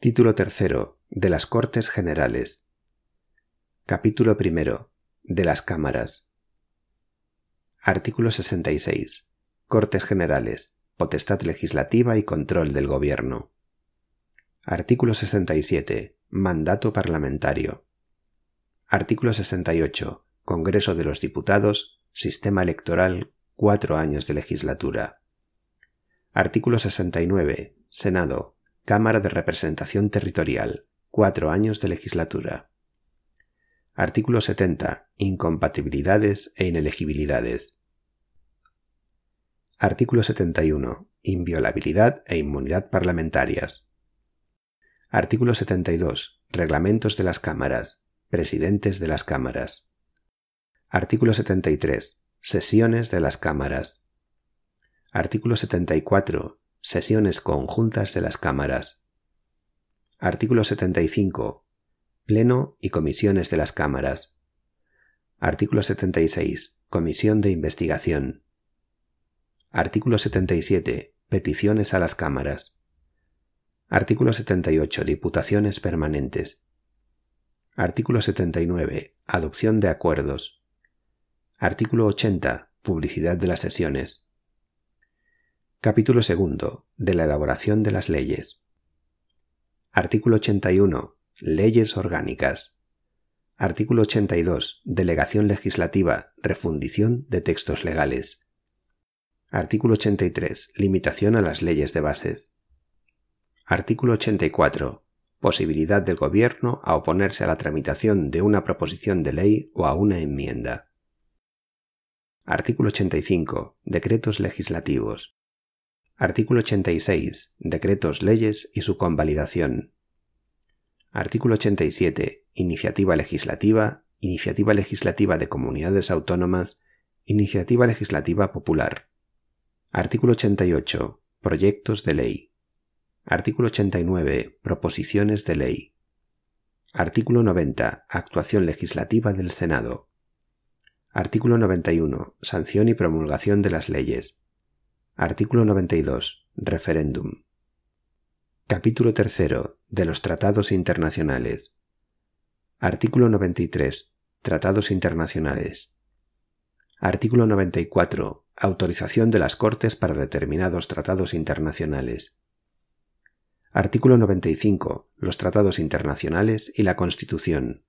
Título tercero de las Cortes Generales. Capítulo primero de las Cámaras. Artículo 66. Cortes Generales. Potestad legislativa y control del Gobierno. Artículo 67. Mandato parlamentario. Artículo 68. Congreso de los Diputados. Sistema electoral. Cuatro años de legislatura. Artículo 69. Senado. Cámara de Representación Territorial. Cuatro años de legislatura. Artículo 70. Incompatibilidades e inelegibilidades. Artículo 71. Inviolabilidad e inmunidad parlamentarias. Artículo 72. Reglamentos de las cámaras. Presidentes de las cámaras. Artículo 73. Sesiones de las cámaras. Artículo 74. Sesiones conjuntas de las cámaras. Artículo 75. Pleno y comisiones de las cámaras. Artículo 76. Comisión de investigación. Artículo 77. Peticiones a las cámaras. Artículo 78. Diputaciones permanentes. Artículo 79. Adopción de acuerdos. Artículo 80. Publicidad de las sesiones. Capítulo segundo de la elaboración de las leyes. Artículo 81. Leyes orgánicas. Artículo 82. Delegación legislativa. Refundición de textos legales. Artículo 83. Limitación a las leyes de bases. Artículo 84. Posibilidad del Gobierno a oponerse a la tramitación de una proposición de ley o a una enmienda. Artículo 85. Decretos legislativos. Artículo 86. Decretos, leyes y su convalidación. Artículo 87. Iniciativa legislativa, iniciativa legislativa de comunidades autónomas, iniciativa legislativa popular. Artículo 88. Proyectos de ley. Artículo 89. Proposiciones de ley. Artículo 90. Actuación legislativa del Senado. Artículo 91. Sanción y promulgación de las leyes. Artículo 92. Referéndum. Capítulo 3. De los Tratados Internacionales. Artículo 93. Tratados Internacionales. Artículo 94. Autorización de las Cortes para determinados tratados internacionales. Artículo 95. Los tratados internacionales y la Constitución.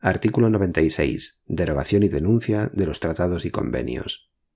Artículo 96. Derogación y denuncia de los tratados y convenios.